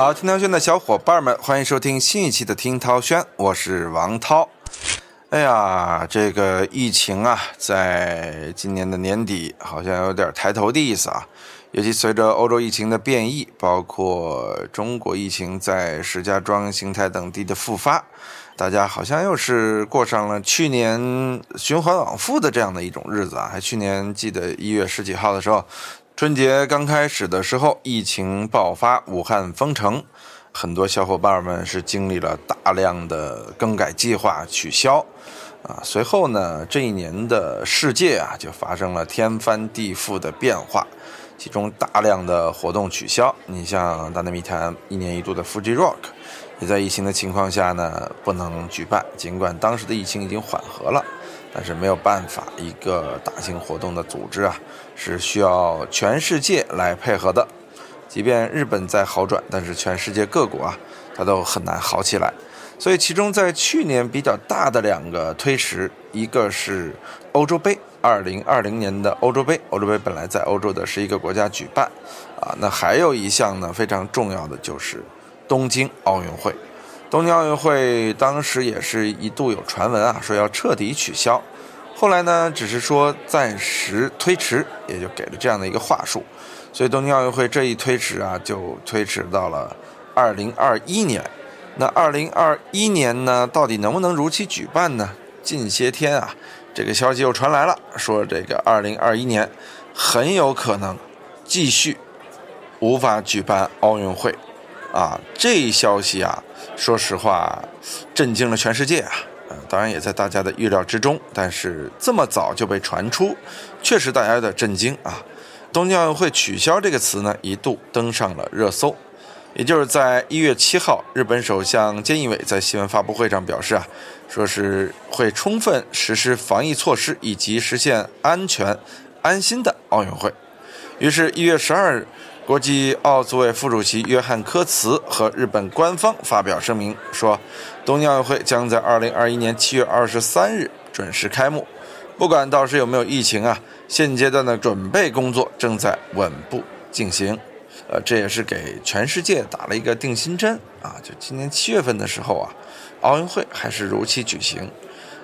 好，听涛轩的小伙伴们，欢迎收听新一期的听涛轩，我是王涛。哎呀，这个疫情啊，在今年的年底好像有点抬头的意思啊。尤其随着欧洲疫情的变异，包括中国疫情在石家庄、邢台等地的复发，大家好像又是过上了去年循环往复的这样的一种日子啊。还去年记得一月十几号的时候，春节刚开始的时候，疫情爆发，武汉封城，很多小伙伴们是经历了大量的更改计划、取消啊。随后呢，这一年的世界啊，就发生了天翻地覆的变化。其中大量的活动取消，你像大内密谈一年一度的 Fuji Rock，也在疫情的情况下呢不能举办。尽管当时的疫情已经缓和了，但是没有办法，一个大型活动的组织啊是需要全世界来配合的。即便日本在好转，但是全世界各国啊它都很难好起来。所以其中在去年比较大的两个推迟，一个是欧洲杯。二零二零年的欧洲杯，欧洲杯本来在欧洲的十一个国家举办，啊，那还有一项呢非常重要的就是东京奥运会。东京奥运会当时也是一度有传闻啊，说要彻底取消，后来呢只是说暂时推迟，也就给了这样的一个话术。所以东京奥运会这一推迟啊，就推迟到了二零二一年。那二零二一年呢，到底能不能如期举办呢？近些天啊。这个消息又传来了，说这个二零二一年很有可能继续无法举办奥运会，啊，这一消息啊，说实话震惊了全世界啊，呃，当然也在大家的预料之中，但是这么早就被传出，确实大家有点震惊啊。东京奥运会取消这个词呢，一度登上了热搜。也就是在一月七号，日本首相菅义伟在新闻发布会上表示啊，说是会充分实施防疫措施，以及实现安全、安心的奥运会。于是，一月十二日，国际奥组委副主席约翰科茨和日本官方发表声明说，东京奥运会将在二零二一年七月二十三日准时开幕。不管到时有没有疫情啊，现阶段的准备工作正在稳步进行。呃，这也是给全世界打了一个定心针啊！就今年七月份的时候啊，奥运会还是如期举行。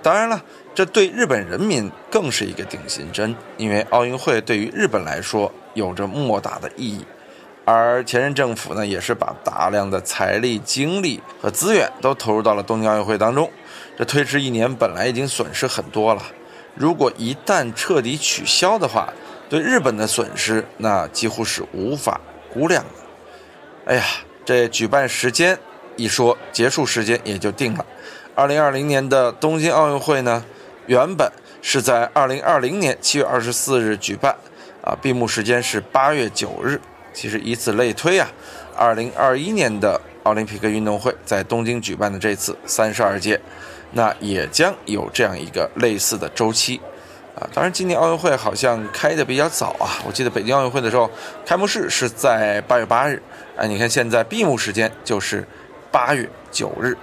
当然了，这对日本人民更是一个定心针，因为奥运会对于日本来说有着莫大的意义。而前任政府呢，也是把大量的财力、精力和资源都投入到了东京奥运会当中。这推迟一年本来已经损失很多了，如果一旦彻底取消的话，对日本的损失那几乎是无法。估量的哎呀，这举办时间一说，结束时间也就定了。二零二零年的东京奥运会呢，原本是在二零二零年七月二十四日举办，啊，闭幕时间是八月九日。其实以此类推啊，二零二一年的奥林匹克运动会在东京举办的这次三十二届，那也将有这样一个类似的周期。啊，当然，今年奥运会好像开的比较早啊。我记得北京奥运会的时候，开幕式是在八月八日，哎，你看现在闭幕时间就是八月九日。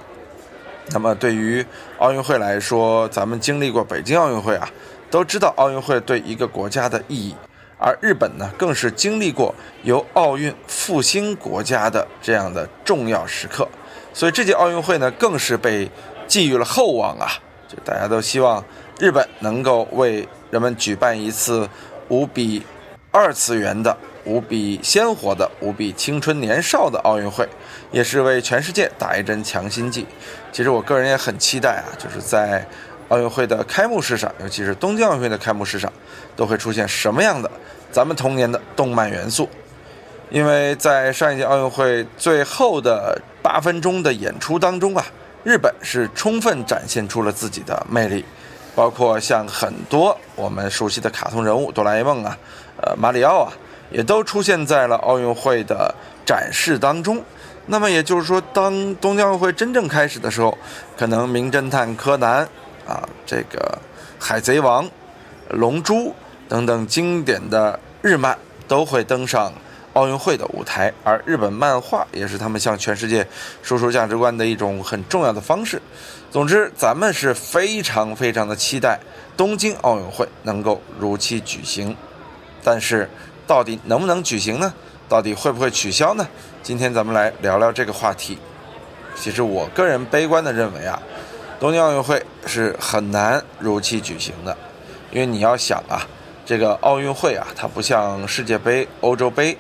那么对于奥运会来说，咱们经历过北京奥运会啊，都知道奥运会对一个国家的意义。而日本呢，更是经历过由奥运复兴国家的这样的重要时刻，所以这届奥运会呢，更是被寄予了厚望啊。就大家都希望。日本能够为人们举办一次无比二次元的、无比鲜活的、无比青春年少的奥运会，也是为全世界打一针强心剂。其实我个人也很期待啊，就是在奥运会的开幕式上，尤其是东京奥运会的开幕式上，都会出现什么样的咱们童年的动漫元素。因为在上一届奥运会最后的八分钟的演出当中啊，日本是充分展现出了自己的魅力。包括像很多我们熟悉的卡通人物，哆啦 A 梦啊，呃，马里奥啊，也都出现在了奥运会的展示当中。那么也就是说，当东京奥运会真正开始的时候，可能名侦探柯南啊，这个海贼王、龙珠等等经典的日漫都会登上奥运会的舞台，而日本漫画也是他们向全世界输出价值观的一种很重要的方式。总之，咱们是非常非常的期待东京奥运会能够如期举行，但是到底能不能举行呢？到底会不会取消呢？今天咱们来聊聊这个话题。其实我个人悲观的认为啊，东京奥运会是很难如期举行的，因为你要想啊，这个奥运会啊，它不像世界杯、欧洲杯，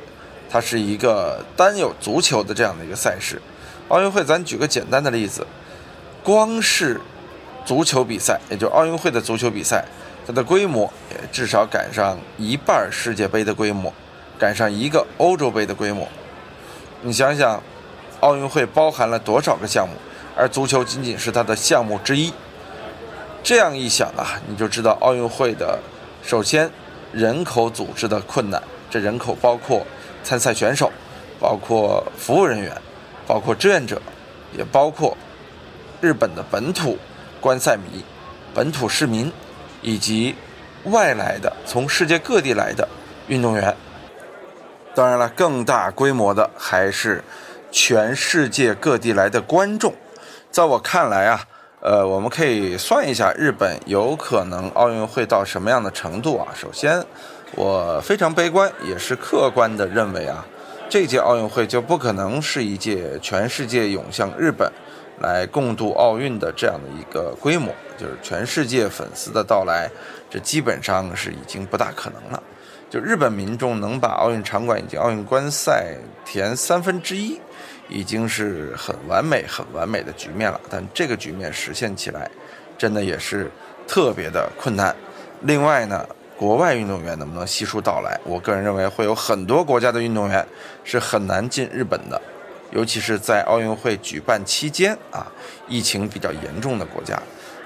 它是一个单有足球的这样的一个赛事。奥运会，咱举个简单的例子，光是足球比赛，也就奥运会的足球比赛，它的规模也至少赶上一半世界杯的规模，赶上一个欧洲杯的规模。你想想，奥运会包含了多少个项目，而足球仅仅是它的项目之一。这样一想啊，你就知道奥运会的首先人口组织的困难。这人口包括参赛选手，包括服务人员。包括志愿者，也包括日本的本土观赛迷、本土市民以及外来的从世界各地来的运动员。当然了，更大规模的还是全世界各地来的观众。在我看来啊，呃，我们可以算一下日本有可能奥运会到什么样的程度啊？首先，我非常悲观，也是客观的认为啊。这届奥运会就不可能是一届全世界涌向日本来共度奥运的这样的一个规模，就是全世界粉丝的到来，这基本上是已经不大可能了。就日本民众能把奥运场馆以及奥运观赛填三分之一，已经是很完美、很完美的局面了。但这个局面实现起来，真的也是特别的困难。另外呢？国外运动员能不能悉数到来？我个人认为会有很多国家的运动员是很难进日本的，尤其是在奥运会举办期间啊，疫情比较严重的国家。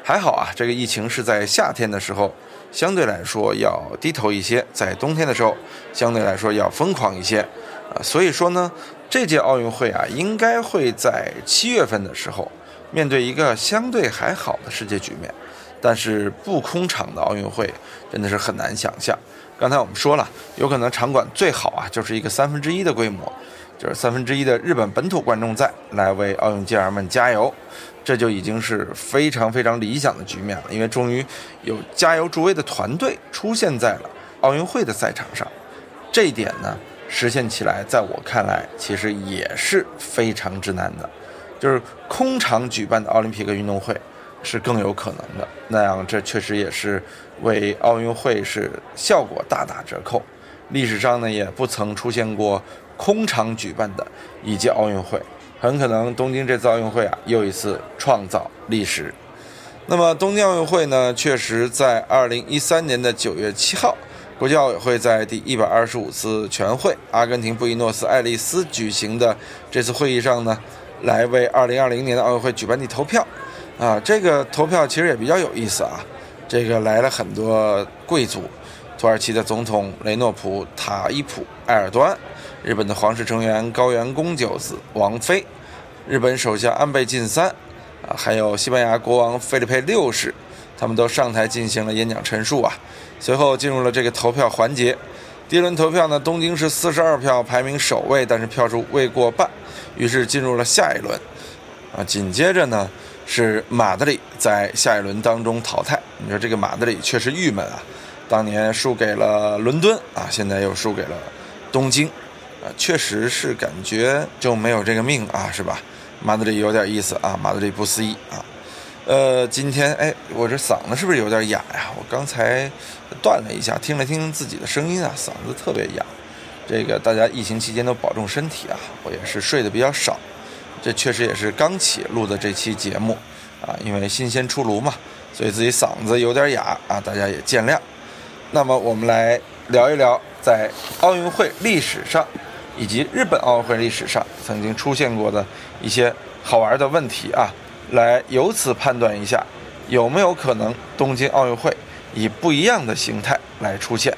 还好啊，这个疫情是在夏天的时候相对来说要低头一些，在冬天的时候相对来说要疯狂一些啊。所以说呢，这届奥运会啊，应该会在七月份的时候面对一个相对还好的世界局面。但是不空场的奥运会真的是很难想象。刚才我们说了，有可能场馆最好啊，就是一个三分之一的规模，就是三分之一的日本本土观众在来为奥运健儿们加油，这就已经是非常非常理想的局面了。因为终于有加油助威的团队出现在了奥运会的赛场上，这一点呢，实现起来，在我看来其实也是非常之难的，就是空场举办的奥林匹克运动会。是更有可能的，那样这确实也是为奥运会是效果大打折扣。历史上呢也不曾出现过空场举办的一届奥运会，很可能东京这次奥运会啊又一次创造历史。那么东京奥运会呢，确实在二零一三年的九月七号，国际奥委会在第一百二十五次全会阿根廷布宜诺斯艾利斯举行的这次会议上呢，来为二零二零年的奥运会举办地投票。啊，这个投票其实也比较有意思啊。这个来了很多贵族，土耳其的总统雷诺普·塔伊普·埃尔多安，日本的皇室成员高原宫九子王妃，日本首相安倍晋三，啊，还有西班牙国王费利佩六世，他们都上台进行了演讲陈述啊。随后进入了这个投票环节。第一轮投票呢，东京是四十二票排名首位，但是票数未过半，于是进入了下一轮。啊，紧接着呢。是马德里在下一轮当中淘汰。你说这个马德里确实郁闷啊，当年输给了伦敦啊，现在又输给了东京，啊，确实是感觉就没有这个命啊，是吧？马德里有点意思啊，马德里不思议啊。呃，今天哎，我这嗓子是不是有点哑呀？我刚才断了一下，听了听自己的声音啊，嗓子特别哑。这个大家疫情期间都保重身体啊，我也是睡得比较少。这确实也是刚起录的这期节目，啊，因为新鲜出炉嘛，所以自己嗓子有点哑啊，大家也见谅。那么我们来聊一聊，在奥运会历史上，以及日本奥运会历史上曾经出现过的一些好玩的问题啊，来由此判断一下，有没有可能东京奥运会以不一样的形态来出现。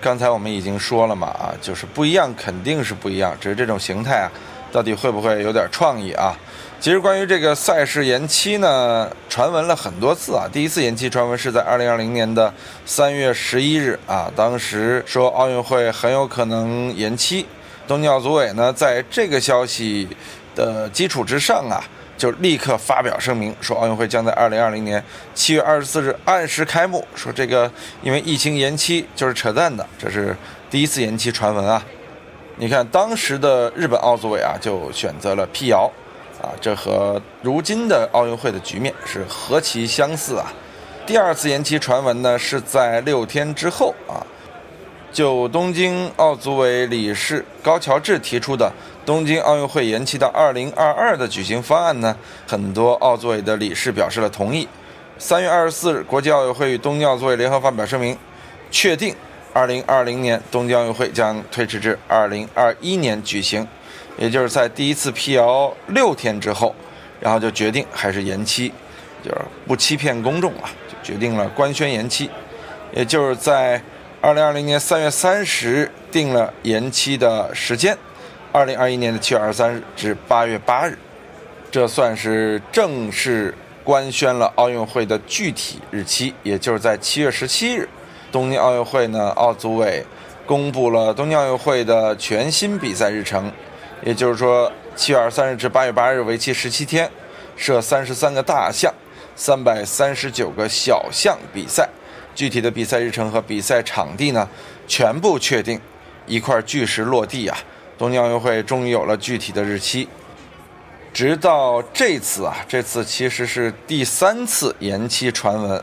刚才我们已经说了嘛，啊，就是不一样，肯定是不一样，只是这种形态啊。到底会不会有点创意啊？其实关于这个赛事延期呢，传闻了很多次啊。第一次延期传闻是在二零二零年的三月十一日啊，当时说奥运会很有可能延期。东京奥组委呢，在这个消息的基础之上啊，就立刻发表声明说奥运会将在二零二零年七月二十四日按时开幕。说这个因为疫情延期就是扯淡的，这是第一次延期传闻啊。你看当时的日本奥组委啊，就选择了辟谣，啊，这和如今的奥运会的局面是何其相似啊！第二次延期传闻呢，是在六天之后啊。就东京奥组委理事高桥智提出的东京奥运会延期到二零二二的举行方案呢，很多奥组委的理事表示了同意。三月二十四日，国际奥委会与东京奥组委联合发表声明，确定二零二零年东京奥运会将推迟至二零二一年举行，也就是在第一次辟谣六天之后，然后就决定还是延期，就是不欺骗公众啊，就决定了官宣延期，也就是在。二零二零年三月三十日定了延期的时间，二零二一年的七月二十三日至八月八日，这算是正式官宣了奥运会的具体日期，也就是在七月十七日，东京奥运会呢，奥组委公布了东京奥运会的全新比赛日程，也就是说七月二十三日至八月八日为期十七天，设三十三个大项，三百三十九个小项比赛。具体的比赛日程和比赛场地呢，全部确定，一块巨石落地啊！东京奥运会终于有了具体的日期。直到这次啊，这次其实是第三次延期传闻。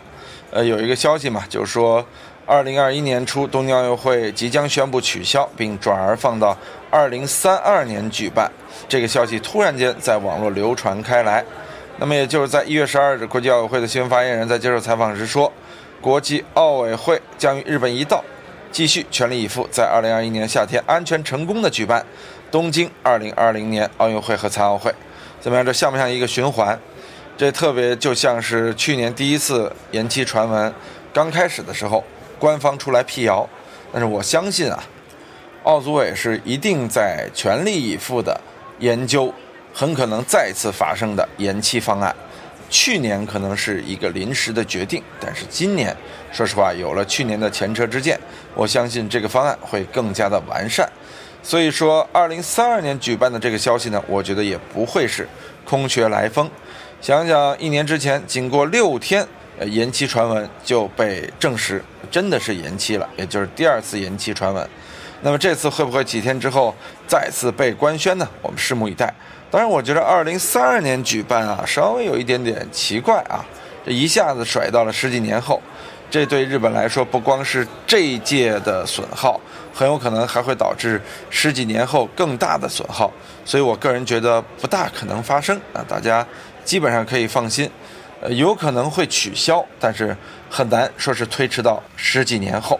呃，有一个消息嘛，就是说，二零二一年初东京奥运会即将宣布取消，并转而放到二零三二年举办。这个消息突然间在网络流传开来。那么，也就是在一月十二日，国际奥委会的新闻发言人在接受采访时说。国际奥委会将与日本一道，继续全力以赴，在2021年夏天安全成功的举办东京2020年奥运会和残奥会。怎么样？这像不像一个循环？这特别就像是去年第一次延期传闻刚开始的时候，官方出来辟谣。但是我相信啊，奥组委是一定在全力以赴的研究很可能再次发生的延期方案。去年可能是一个临时的决定，但是今年，说实话，有了去年的前车之鉴，我相信这个方案会更加的完善。所以说，二零三二年举办的这个消息呢，我觉得也不会是空穴来风。想想一年之前，经过六天延期传闻就被证实真的是延期了，也就是第二次延期传闻。那么这次会不会几天之后再次被官宣呢？我们拭目以待。当然，我觉得二零三二年举办啊，稍微有一点点奇怪啊，这一下子甩到了十几年后，这对日本来说不光是这一届的损耗，很有可能还会导致十几年后更大的损耗，所以我个人觉得不大可能发生啊，大家基本上可以放心，呃，有可能会取消，但是很难说是推迟到十几年后。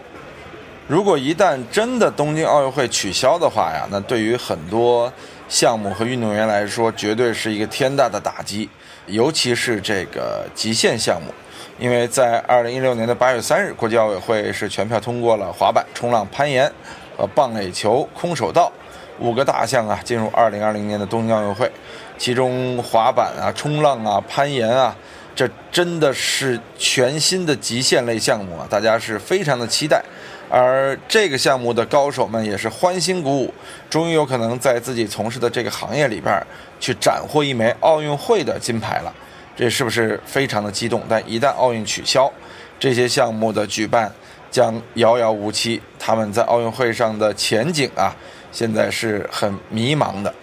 如果一旦真的东京奥运会取消的话呀，那对于很多。项目和运动员来说，绝对是一个天大的打击，尤其是这个极限项目，因为在二零一六年的八月三日，国际奥委会是全票通过了滑板、冲浪、攀岩和棒垒球、空手道五个大项啊，进入二零二零年的东京奥运会。其中滑板啊、冲浪啊、攀岩啊，这真的是全新的极限类项目啊，大家是非常的期待。而这个项目的高手们也是欢欣鼓舞，终于有可能在自己从事的这个行业里边去斩获一枚奥运会的金牌了，这是不是非常的激动？但一旦奥运取消，这些项目的举办将遥遥无期，他们在奥运会上的前景啊，现在是很迷茫的。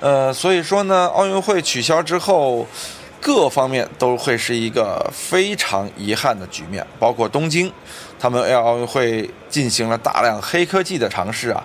呃，所以说呢，奥运会取消之后。各方面都会是一个非常遗憾的局面，包括东京，他们要奥运会进行了大量黑科技的尝试啊。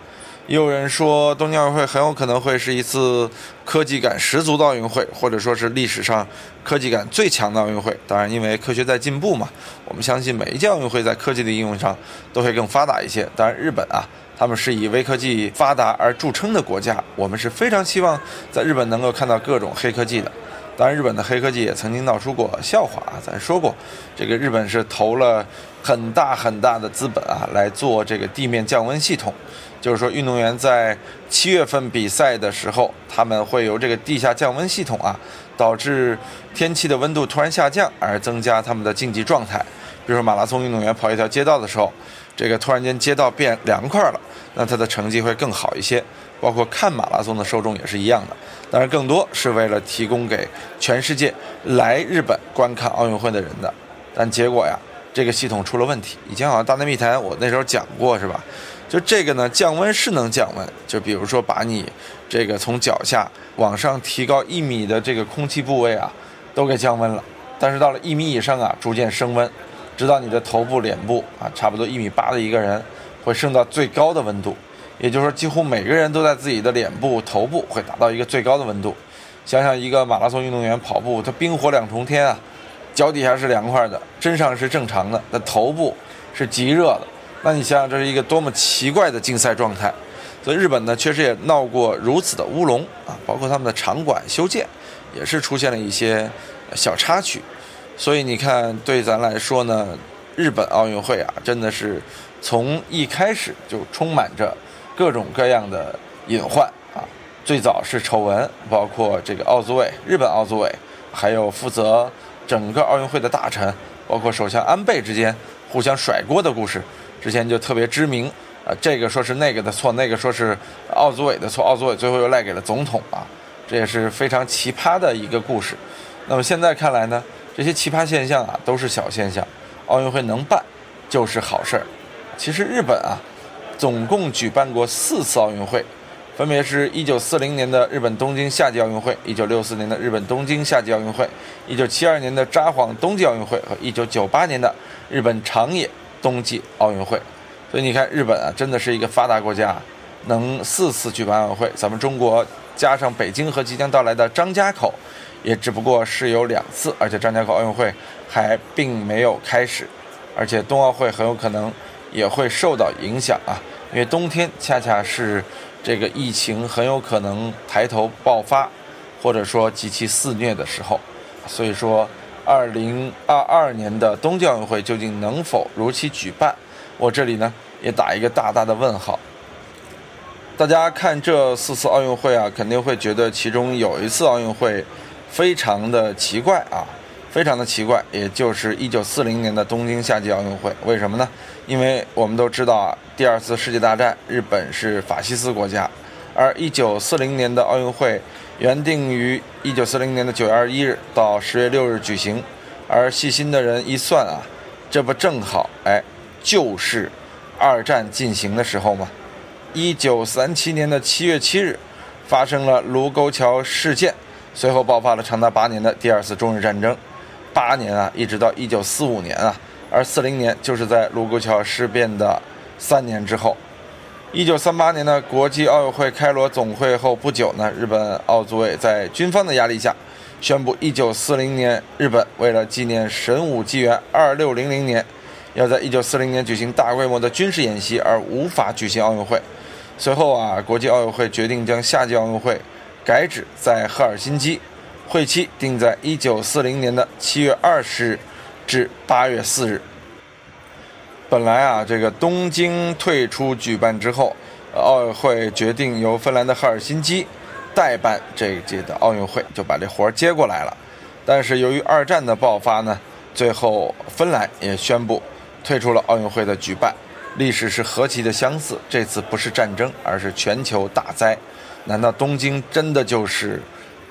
也有人说，东京奥运会很有可能会是一次科技感十足的奥运会，或者说是历史上科技感最强的奥运会。当然，因为科学在进步嘛，我们相信每一届奥运会在科技的应用上都会更发达一些。当然，日本啊，他们是以微科技发达而著称的国家，我们是非常希望在日本能够看到各种黑科技的。当然，日本的黑科技也曾经闹出过笑话啊！咱说过，这个日本是投了很大很大的资本啊，来做这个地面降温系统。就是说，运动员在七月份比赛的时候，他们会由这个地下降温系统啊，导致天气的温度突然下降，而增加他们的竞技状态。比如说，马拉松运动员跑一条街道的时候，这个突然间街道变凉快了，那他的成绩会更好一些。包括看马拉松的受众也是一样的。当然，更多是为了提供给全世界来日本观看奥运会的人的。但结果呀，这个系统出了问题。以前好像大内密谈我那时候讲过是吧？就这个呢，降温是能降温，就比如说把你这个从脚下往上提高一米的这个空气部位啊，都给降温了。但是到了一米以上啊，逐渐升温，直到你的头部、脸部啊，差不多一米八的一个人会升到最高的温度。也就是说，几乎每个人都在自己的脸部、头部会达到一个最高的温度。想想一个马拉松运动员跑步，他冰火两重天啊，脚底下是凉快的，身上是正常的，那头部是极热的。那你想想，这是一个多么奇怪的竞赛状态，所以日本呢确实也闹过如此的乌龙啊，包括他们的场馆修建也是出现了一些小插曲，所以你看，对咱来说呢，日本奥运会啊，真的是从一开始就充满着各种各样的隐患啊，最早是丑闻，包括这个奥组委、日本奥组委，还有负责整个奥运会的大臣，包括首相安倍之间互相甩锅的故事。之前就特别知名，啊，这个说是那个的错，那个说是奥组委的错，奥组委最后又赖给了总统啊，这也是非常奇葩的一个故事。那么现在看来呢，这些奇葩现象啊都是小现象，奥运会能办就是好事儿。其实日本啊，总共举办过四次奥运会，分别是一九四零年的日本东京夏季奥运会、一九六四年的日本东京夏季奥运会、一九七二年的札幌冬季奥运会和一九九八年的日本长野。冬季奥运会，所以你看日本啊，真的是一个发达国家，能四次举办奥运会。咱们中国加上北京和即将到来的张家口，也只不过是有两次，而且张家口奥运会还并没有开始，而且冬奥会很有可能也会受到影响啊，因为冬天恰恰是这个疫情很有可能抬头爆发，或者说极其肆虐的时候，所以说。二零二二年的冬季奥运会究竟能否如期举办？我这里呢也打一个大大的问号。大家看这四次奥运会啊，肯定会觉得其中有一次奥运会非常的奇怪啊，非常的奇怪，也就是一九四零年的东京夏季奥运会。为什么呢？因为我们都知道啊，第二次世界大战日本是法西斯国家，而一九四零年的奥运会。原定于一九四零年的九月二十一日到十月六日举行，而细心的人一算啊，这不正好哎，就是二战进行的时候吗？一九三七年的七月七日，发生了卢沟桥事件，随后爆发了长达八年的第二次中日战争，八年啊，一直到一九四五年啊，而四零年就是在卢沟桥事变的三年之后。一九三八年的国际奥运会开罗总会后不久呢，日本奥组委在军方的压力下，宣布一九四零年日本为了纪念神武纪元二六零零年，要在一九四零年举行大规模的军事演习，而无法举行奥运会。随后啊，国际奥运会决定将夏季奥运会改址在赫尔辛基，会期定在一九四零年的七月二十日至八月四日。本来啊，这个东京退出举办之后，奥运会决定由芬兰的赫尔辛基代办这一届的奥运会，就把这活儿接过来了。但是由于二战的爆发呢，最后芬兰也宣布退出了奥运会的举办。历史是何其的相似，这次不是战争，而是全球大灾。难道东京真的就是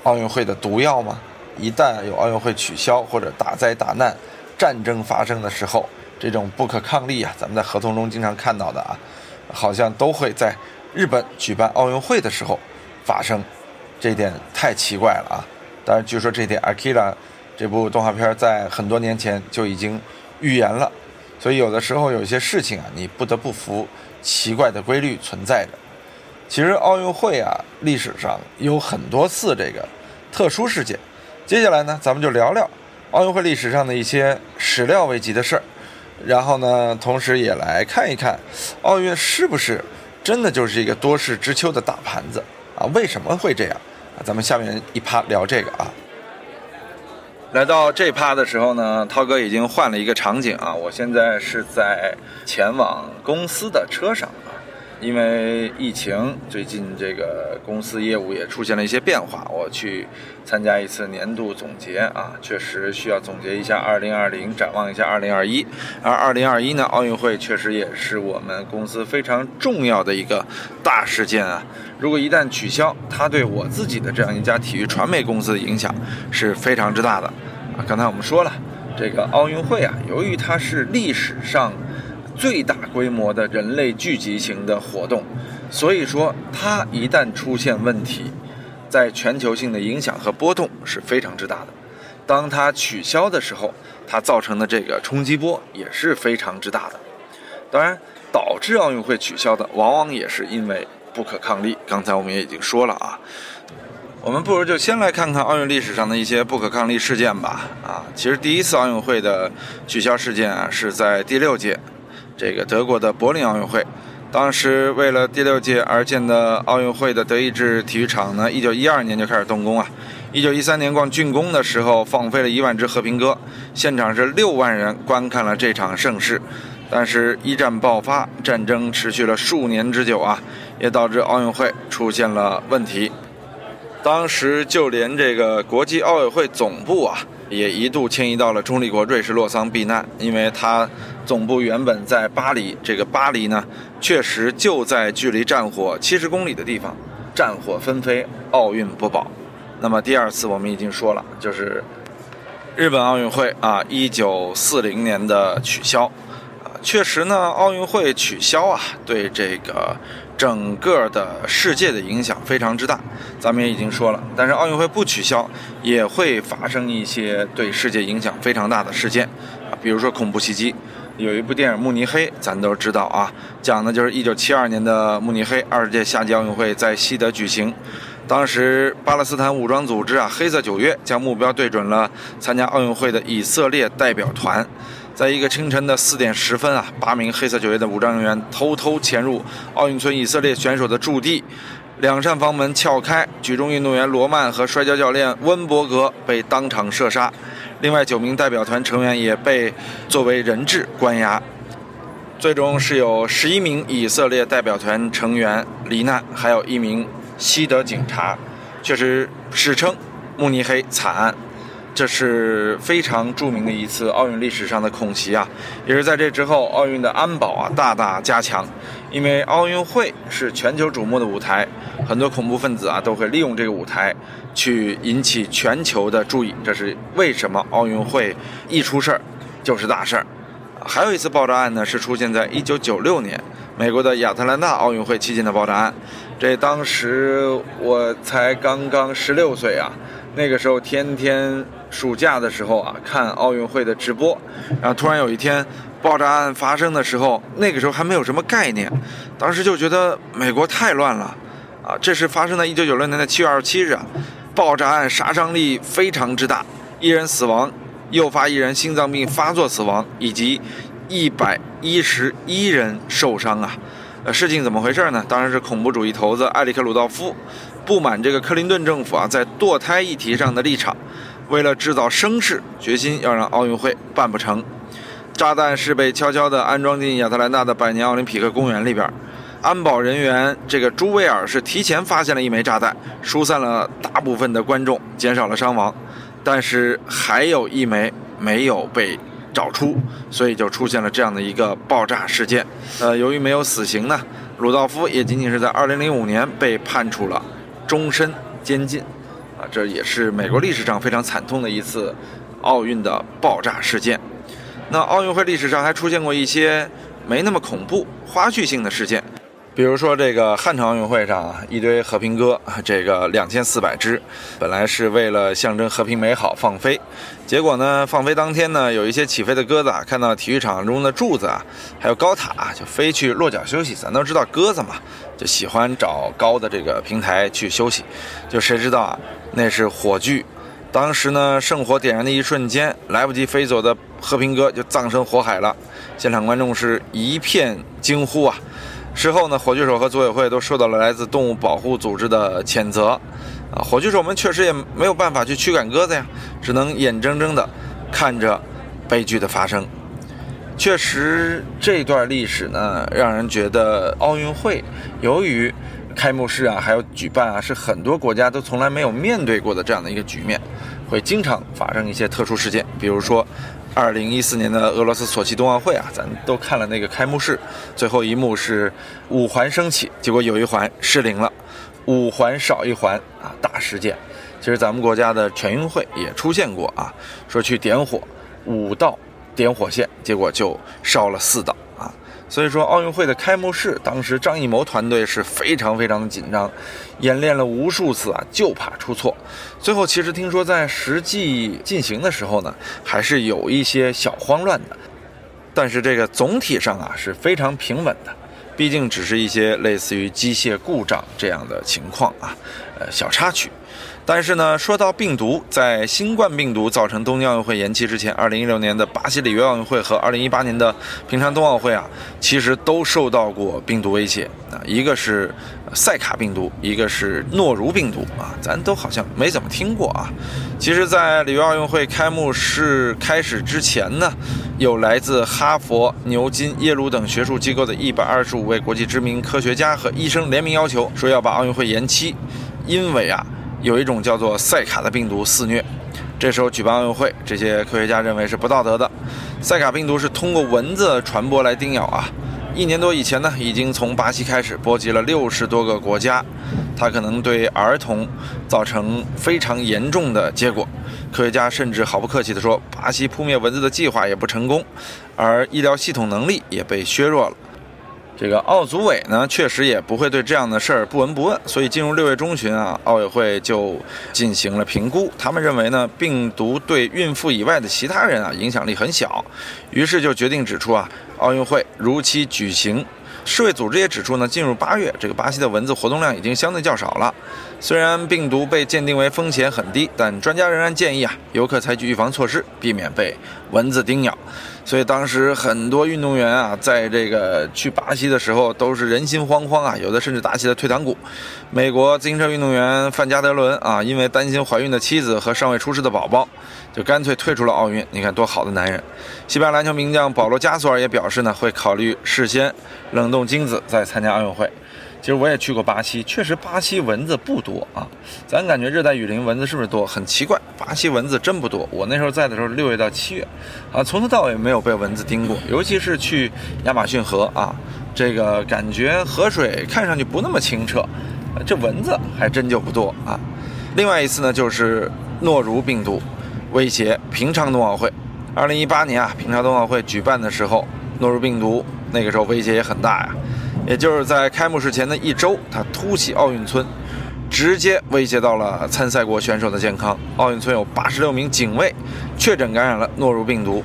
奥运会的毒药吗？一旦有奥运会取消或者大灾大难、战争发生的时候，这种不可抗力啊，咱们在合同中经常看到的啊，好像都会在日本举办奥运会的时候发生，这点太奇怪了啊！当然，据说这点《Akira》这部动画片在很多年前就已经预言了，所以有的时候有些事情啊，你不得不服奇怪的规律存在着。其实奥运会啊，历史上有很多次这个特殊事件。接下来呢，咱们就聊聊奥运会历史上的一些始料未及的事儿。然后呢，同时也来看一看，奥运是不是真的就是一个多事之秋的大盘子啊？为什么会这样？啊，咱们下面一趴聊这个啊。来到这趴的时候呢，涛哥已经换了一个场景啊，我现在是在前往公司的车上。因为疫情，最近这个公司业务也出现了一些变化。我去参加一次年度总结啊，确实需要总结一下2020，展望一下2021。而2021呢，奥运会确实也是我们公司非常重要的一个大事件啊。如果一旦取消，它对我自己的这样一家体育传媒公司的影响是非常之大的啊。刚才我们说了，这个奥运会啊，由于它是历史上最大规模的人类聚集型的活动，所以说它一旦出现问题，在全球性的影响和波动是非常之大的。当它取消的时候，它造成的这个冲击波也是非常之大的。当然，导致奥运会取消的，往往也是因为不可抗力。刚才我们也已经说了啊。我们不如就先来看看奥运历史上的一些不可抗力事件吧。啊，其实第一次奥运会的取消事件啊，是在第六届这个德国的柏林奥运会。当时为了第六届而建的奥运会的德意志体育场呢，一九一二年就开始动工啊。一九一三年逛竣工的时候，放飞了一万只和平鸽，现场是六万人观看了这场盛世。但是，一战爆发，战争持续了数年之久啊，也导致奥运会出现了问题。当时就连这个国际奥委会总部啊，也一度迁移到了中立国瑞士洛桑避难，因为它总部原本在巴黎。这个巴黎呢，确实就在距离战火七十公里的地方，战火纷飞，奥运不保。那么第二次我们已经说了，就是日本奥运会啊，一九四零年的取消啊，确实呢，奥运会取消啊，对这个。整个的世界的影响非常之大，咱们也已经说了。但是奥运会不取消，也会发生一些对世界影响非常大的事件啊，比如说恐怖袭击。有一部电影《慕尼黑》，咱都知道啊，讲的就是1972年的慕尼黑二十届夏季奥运会在西德举行。当时巴勒斯坦武装组织啊，黑色九月将目标对准了参加奥运会的以色列代表团。在一个清晨的四点十分啊，八名黑色九月的武装人员偷偷潜入奥运村以色列选手的驻地，两扇房门撬开，举重运动员罗曼和摔跤教练温伯格被当场射杀，另外九名代表团成员也被作为人质关押，最终是有十一名以色列代表团成员罹难，还有一名西德警察，确实史称慕尼黑惨案。这是非常著名的一次奥运历史上的恐袭啊！也是在这之后，奥运的安保啊大大加强，因为奥运会是全球瞩目的舞台，很多恐怖分子啊都会利用这个舞台去引起全球的注意。这是为什么奥运会一出事儿就是大事儿。还有一次爆炸案呢，是出现在1996年美国的亚特兰大奥运会期间的爆炸案。这当时我才刚刚十六岁啊，那个时候天天。暑假的时候啊，看奥运会的直播，然后突然有一天爆炸案发生的时候，那个时候还没有什么概念，当时就觉得美国太乱了，啊，这是发生在一九九六年的七月二十七日啊，爆炸案杀伤力非常之大，一人死亡，诱发一人心脏病发作死亡，以及一百一十一人受伤啊，呃，事情怎么回事呢？当然是恐怖主义头子埃里克鲁道夫不满这个克林顿政府啊在堕胎议题上的立场。为了制造声势，决心要让奥运会办不成。炸弹是被悄悄地安装进亚特兰大的百年奥林匹克公园里边。安保人员这个朱威尔是提前发现了一枚炸弹，疏散了大部分的观众，减少了伤亡。但是还有一枚没有被找出，所以就出现了这样的一个爆炸事件。呃，由于没有死刑呢，鲁道夫也仅仅是在2005年被判处了终身监禁。啊，这也是美国历史上非常惨痛的一次奥运的爆炸事件。那奥运会历史上还出现过一些没那么恐怖、花絮性的事件，比如说这个汉城奥运会上啊，一堆和平鸽，这个两千四百只，本来是为了象征和平美好放飞，结果呢，放飞当天呢，有一些起飞的鸽子啊，看到体育场中的柱子啊，还有高塔，就飞去落脚休息。咱都知道鸽子嘛，就喜欢找高的这个平台去休息，就谁知道啊？那是火炬，当时呢，圣火点燃的一瞬间，来不及飞走的和平鸽就葬身火海了。现场观众是一片惊呼啊！事后呢，火炬手和组委会都受到了来自动物保护组织的谴责。啊，火炬手们确实也没有办法去驱赶鸽子呀，只能眼睁睁地看着悲剧的发生。确实，这段历史呢，让人觉得奥运会由于。开幕式啊，还有举办啊，是很多国家都从来没有面对过的这样的一个局面，会经常发生一些特殊事件。比如说，二零一四年的俄罗斯索契冬奥会啊，咱都看了那个开幕式，最后一幕是五环升起，结果有一环失灵了，五环少一环啊，大事件。其实咱们国家的全运会也出现过啊，说去点火，五道点火线，结果就烧了四道。所以说，奥运会的开幕式，当时张艺谋团队是非常非常的紧张，演练了无数次啊，就怕出错。最后，其实听说在实际进行的时候呢，还是有一些小慌乱的。但是这个总体上啊是非常平稳的，毕竟只是一些类似于机械故障这样的情况啊，呃，小插曲。但是呢，说到病毒，在新冠病毒造成东京奥运会延期之前，2016年的巴西里约奥运会和2018年的平昌冬奥会啊，其实都受到过病毒威胁啊。一个是塞卡病毒，一个是诺如病毒啊，咱都好像没怎么听过啊。其实，在里约奥运会开幕式开始之前呢，有来自哈佛、牛津、耶鲁等学术机构的一百二十五位国际知名科学家和医生联名要求，说要把奥运会延期，因为啊。有一种叫做塞卡的病毒肆虐，这时候举办奥运会，这些科学家认为是不道德的。塞卡病毒是通过蚊子传播来叮咬啊，一年多以前呢，已经从巴西开始波及了六十多个国家，它可能对儿童造成非常严重的结果。科学家甚至毫不客气地说，巴西扑灭蚊子的计划也不成功，而医疗系统能力也被削弱了。这个奥组委呢，确实也不会对这样的事儿不闻不问，所以进入六月中旬啊，奥委会就进行了评估。他们认为呢，病毒对孕妇以外的其他人啊影响力很小，于是就决定指出啊，奥运会如期举行。世卫组织也指出呢，进入八月，这个巴西的蚊子活动量已经相对较少了。虽然病毒被鉴定为风险很低，但专家仍然建议啊，游客采取预防措施，避免被蚊子叮咬。所以当时很多运动员啊，在这个去巴西的时候都是人心惶惶啊，有的甚至打起了退堂鼓。美国自行车运动员范加德伦啊，因为担心怀孕的妻子和尚未出世的宝宝，就干脆退出了奥运。你看多好的男人！西班牙篮球名将保罗加索尔也表示呢，会考虑事先冷冻精子再参加奥运会。其实我也去过巴西，确实巴西蚊子不多啊。咱感觉热带雨林蚊子是不是多？很奇怪，巴西蚊子真不多。我那时候在的时候六月到七月，啊，从头到尾没有被蚊子叮过。尤其是去亚马逊河啊，这个感觉河水看上去不那么清澈，这蚊子还真就不多啊。另外一次呢，就是诺如病毒威胁平昌冬奥会。二零一八年啊，平昌冬奥会举办的时候，诺如病毒那个时候威胁也很大呀。也就是在开幕式前的一周，他突袭奥运村，直接威胁到了参赛国选手的健康。奥运村有八十六名警卫确诊感染了诺如病毒，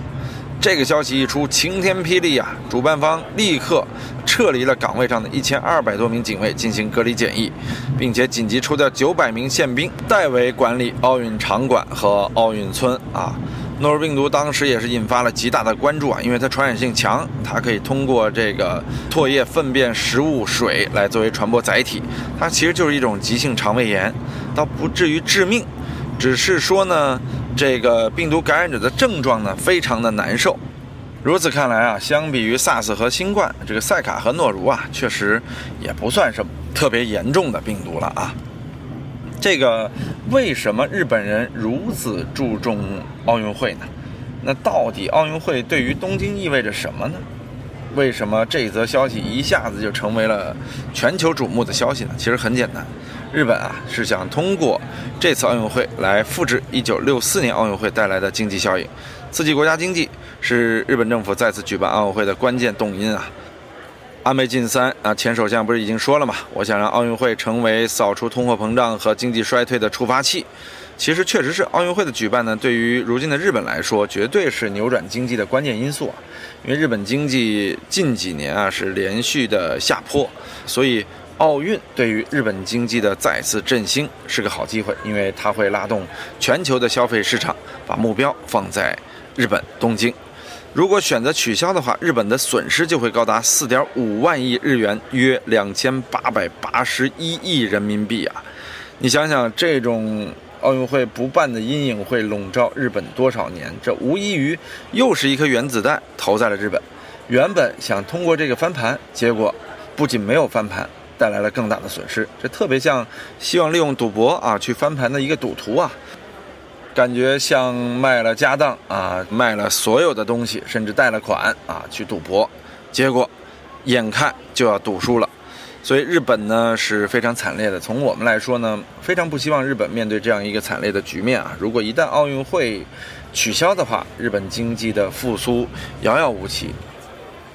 这个消息一出，晴天霹雳啊！主办方立刻撤离了岗位上的一千二百多名警卫进行隔离检疫，并且紧急抽调九百名宪兵代为管理奥运场馆和奥运村啊。诺如病毒当时也是引发了极大的关注啊，因为它传染性强，它可以通过这个唾液、粪便、食物、水来作为传播载体，它其实就是一种急性肠胃炎，倒不至于致命，只是说呢，这个病毒感染者的症状呢非常的难受。如此看来啊，相比于 SARS 和新冠，这个塞卡和诺如啊，确实也不算什么特别严重的病毒了啊。这个为什么日本人如此注重奥运会呢？那到底奥运会对于东京意味着什么呢？为什么这则消息一下子就成为了全球瞩目的消息呢？其实很简单，日本啊是想通过这次奥运会来复制1964年奥运会带来的经济效应，刺激国家经济是日本政府再次举办奥运会的关键动因啊。安倍晋三啊，前首相不是已经说了吗？我想让奥运会成为扫除通货膨胀和经济衰退的触发器。其实确实是奥运会的举办呢，对于如今的日本来说，绝对是扭转经济的关键因素啊。因为日本经济近几年啊是连续的下坡，所以奥运对于日本经济的再次振兴是个好机会，因为它会拉动全球的消费市场，把目标放在日本东京。如果选择取消的话，日本的损失就会高达四点五万亿日元，约两千八百八十一亿人民币啊！你想想，这种奥运会不办的阴影会笼罩日本多少年？这无异于又是一颗原子弹投在了日本。原本想通过这个翻盘，结果不仅没有翻盘，带来了更大的损失。这特别像希望利用赌博啊去翻盘的一个赌徒啊。感觉像卖了家当啊，卖了所有的东西，甚至贷了款啊去赌博，结果眼看就要赌输了，所以日本呢是非常惨烈的。从我们来说呢，非常不希望日本面对这样一个惨烈的局面啊。如果一旦奥运会取消的话，日本经济的复苏遥遥无期。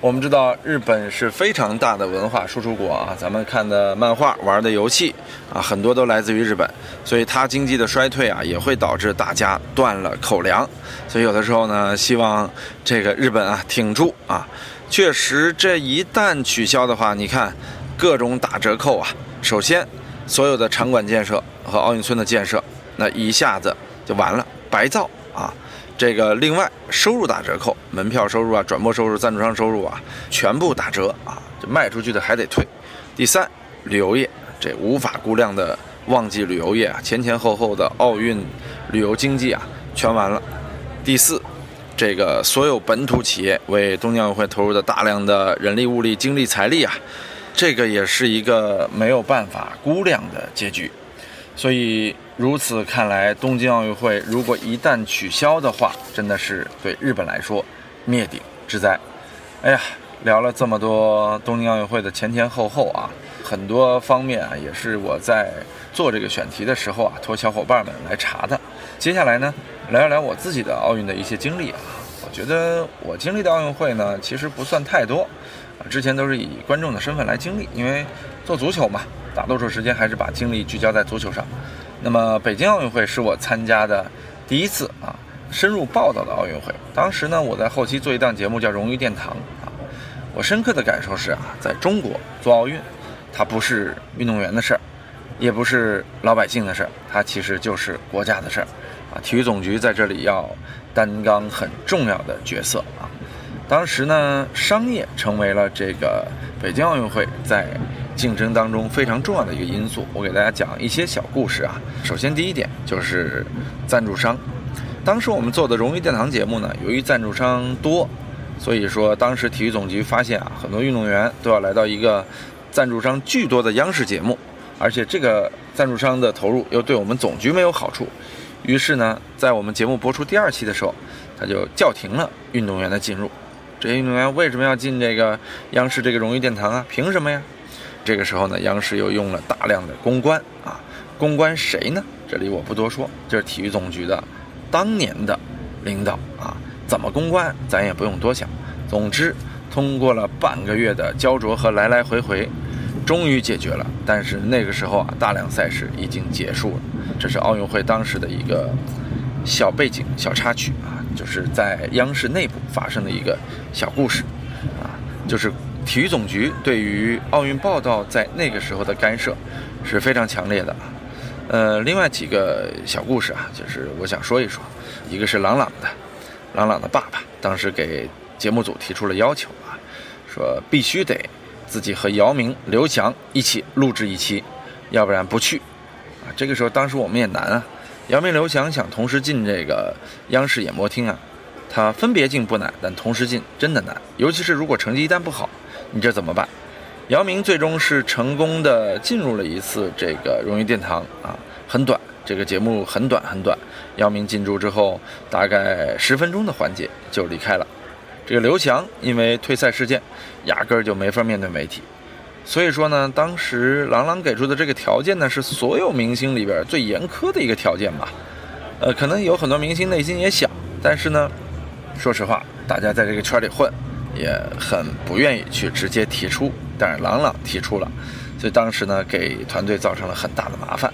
我们知道日本是非常大的文化输出国啊，咱们看的漫画、玩的游戏啊，很多都来自于日本，所以它经济的衰退啊，也会导致大家断了口粮。所以有的时候呢，希望这个日本啊挺住啊。确实，这一旦取消的话，你看各种打折扣啊。首先，所有的场馆建设和奥运村的建设，那一下子就完了，白造啊。这个另外收入打折扣，门票收入啊、转播收入、赞助商收入啊，全部打折啊，这卖出去的还得退。第三，旅游业这无法估量的旺季旅游业啊，前前后后的奥运旅游经济啊，全完了。第四，这个所有本土企业为东京奥运会投入的大量的人力、物力、精力、财力啊，这个也是一个没有办法估量的结局。所以如此看来，东京奥运会如果一旦取消的话，真的是对日本来说灭顶之灾。哎呀，聊了这么多东京奥运会的前前后后啊，很多方面啊，也是我在做这个选题的时候啊，托小伙伴们来查的。接下来呢，聊一聊我自己的奥运的一些经历啊。我觉得我经历的奥运会呢，其实不算太多啊，之前都是以观众的身份来经历，因为做足球嘛。大多数时间还是把精力聚焦在足球上。那么北京奥运会是我参加的第一次啊深入报道的奥运会。当时呢，我在后期做一档节目叫《荣誉殿堂》啊。我深刻的感受是啊，在中国做奥运，它不是运动员的事儿，也不是老百姓的事儿，它其实就是国家的事儿啊。体育总局在这里要担当很重要的角色啊。当时呢，商业成为了这个北京奥运会在。竞争当中非常重要的一个因素，我给大家讲一些小故事啊。首先，第一点就是赞助商。当时我们做的荣誉殿堂节目呢，由于赞助商多，所以说当时体育总局发现啊，很多运动员都要来到一个赞助商巨多的央视节目，而且这个赞助商的投入又对我们总局没有好处。于是呢，在我们节目播出第二期的时候，他就叫停了运动员的进入。这些运动员为什么要进这个央视这个荣誉殿堂啊？凭什么呀？这个时候呢，央视又用了大量的公关啊，公关谁呢？这里我不多说，就是体育总局的当年的领导啊。怎么公关，咱也不用多想。总之，通过了半个月的焦灼和来来回回，终于解决了。但是那个时候啊，大量赛事已经结束了。这是奥运会当时的一个小背景、小插曲啊，就是在央视内部发生的一个小故事啊，就是。体育总局对于奥运报道在那个时候的干涉是非常强烈的。呃，另外几个小故事啊，就是我想说一说。一个是郎朗的，郎朗的爸爸当时给节目组提出了要求啊，说必须得自己和姚明、刘翔一起录制一期，要不然不去啊。这个时候当时我们也难啊，姚明、刘翔想同时进这个央视演播厅啊，他分别进不难，但同时进真的难，尤其是如果成绩一旦不好。你这怎么办？姚明最终是成功的进入了一次这个荣誉殿堂啊，很短，这个节目很短很短。姚明进驻之后，大概十分钟的环节就离开了。这个刘翔因为退赛事件，压根儿就没法面对媒体。所以说呢，当时郎朗给出的这个条件呢，是所有明星里边最严苛的一个条件吧。呃，可能有很多明星内心也想，但是呢，说实话，大家在这个圈里混。也很不愿意去直接提出，但是朗朗提出了，所以当时呢给团队造成了很大的麻烦。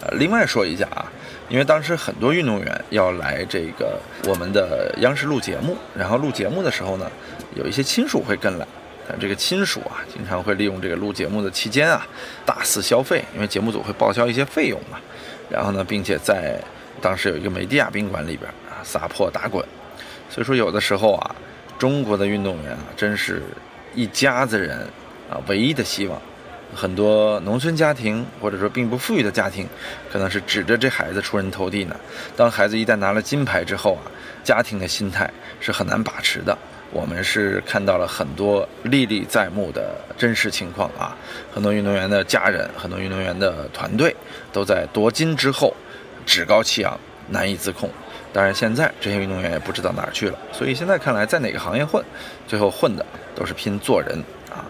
呃，另外说一下啊，因为当时很多运动员要来这个我们的央视录节目，然后录节目的时候呢，有一些亲属会跟来，但这个亲属啊，经常会利用这个录节目的期间啊，大肆消费，因为节目组会报销一些费用嘛。然后呢，并且在当时有一个梅地亚宾馆里边啊撒泼打滚，所以说有的时候啊。中国的运动员啊，真是一家子人啊，唯一的希望。很多农村家庭或者说并不富裕的家庭，可能是指着这孩子出人头地呢。当孩子一旦拿了金牌之后啊，家庭的心态是很难把持的。我们是看到了很多历历在目的真实情况啊，很多运动员的家人，很多运动员的团队都在夺金之后趾高气扬，难以自控。当然，现在这些运动员也不知道哪儿去了，所以现在看来，在哪个行业混，最后混的都是拼做人啊。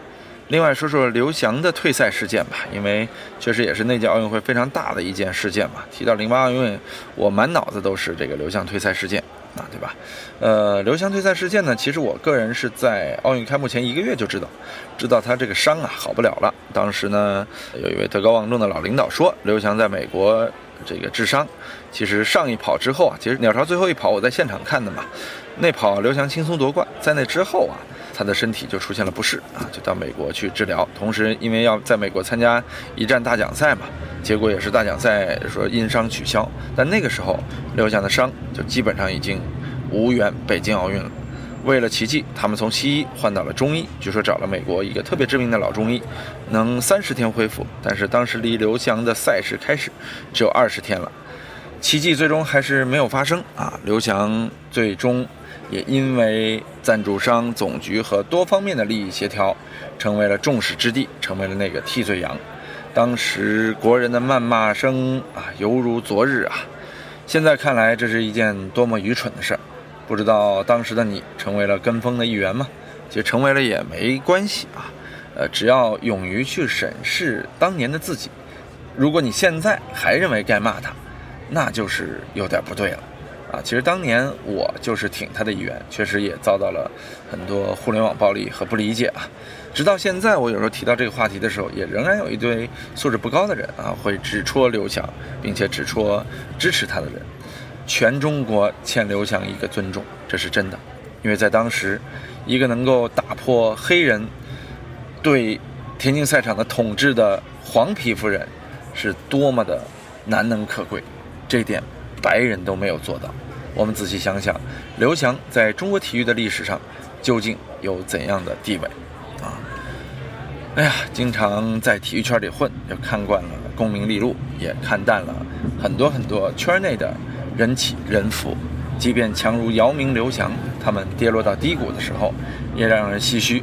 另外说说刘翔的退赛事件吧，因为确实也是那届奥运会非常大的一件事件嘛。提到零八奥运，我满脑子都是这个刘翔退赛事件。啊，对吧？呃，刘翔退赛事件呢，其实我个人是在奥运开幕前一个月就知道，知道他这个伤啊好不了了。当时呢，有一位德高望重的老领导说，刘翔在美国这个治伤。其实上一跑之后啊，其实鸟巢最后一跑我在现场看的嘛，那跑刘翔轻松夺冠，在那之后啊。他的身体就出现了不适啊，就到美国去治疗。同时，因为要在美国参加一战大奖赛嘛，结果也是大奖赛说因伤取消。但那个时候，刘翔的伤就基本上已经无缘北京奥运了。为了奇迹，他们从西医换到了中医，据说找了美国一个特别知名的老中医，能三十天恢复。但是当时离刘翔的赛事开始只有二十天了，奇迹最终还是没有发生啊！刘翔最终。也因为赞助商、总局和多方面的利益协调，成为了众矢之的，成为了那个替罪羊。当时国人的谩骂声啊，犹如昨日啊。现在看来，这是一件多么愚蠢的事儿。不知道当时的你成为了跟风的一员吗？其实成为了也没关系啊。呃，只要勇于去审视当年的自己，如果你现在还认为该骂他，那就是有点不对了。啊，其实当年我就是挺他的一员，确实也遭到了很多互联网暴力和不理解啊。直到现在，我有时候提到这个话题的时候，也仍然有一堆素质不高的人啊，会指戳刘翔，并且指戳支持他的人。全中国欠刘翔一个尊重，这是真的，因为在当时，一个能够打破黑人对田径赛场的统治的黄皮肤人，是多么的难能可贵，这点。白人都没有做到，我们仔细想想，刘翔在中国体育的历史上究竟有怎样的地位？啊，哎呀，经常在体育圈里混，就看惯了功名利禄，也看淡了很多很多圈内的人起人伏。即便强如姚明、刘翔，他们跌落到低谷的时候，也让人唏嘘。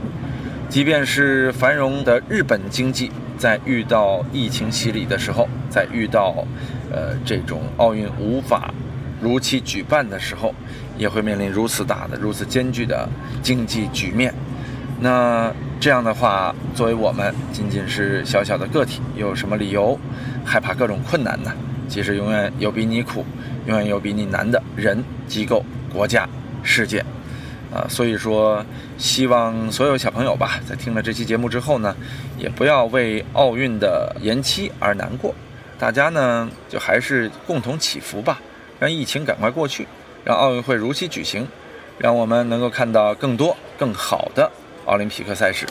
即便是繁荣的日本经济，在遇到疫情洗礼的时候，在遇到，呃，这种奥运无法如期举办的时候，也会面临如此大的、如此艰巨的经济局面。那这样的话，作为我们仅仅是小小的个体，有什么理由害怕各种困难呢？其实永远有比你苦、永远有比你难的人、机构、国家、世界。啊，所以说，希望所有小朋友吧，在听了这期节目之后呢，也不要为奥运的延期而难过。大家呢，就还是共同祈福吧，让疫情赶快过去，让奥运会如期举行，让我们能够看到更多更好的奥林匹克赛事。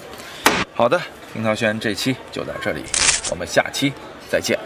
好的，樱桃轩这期就到这里，我们下期再见。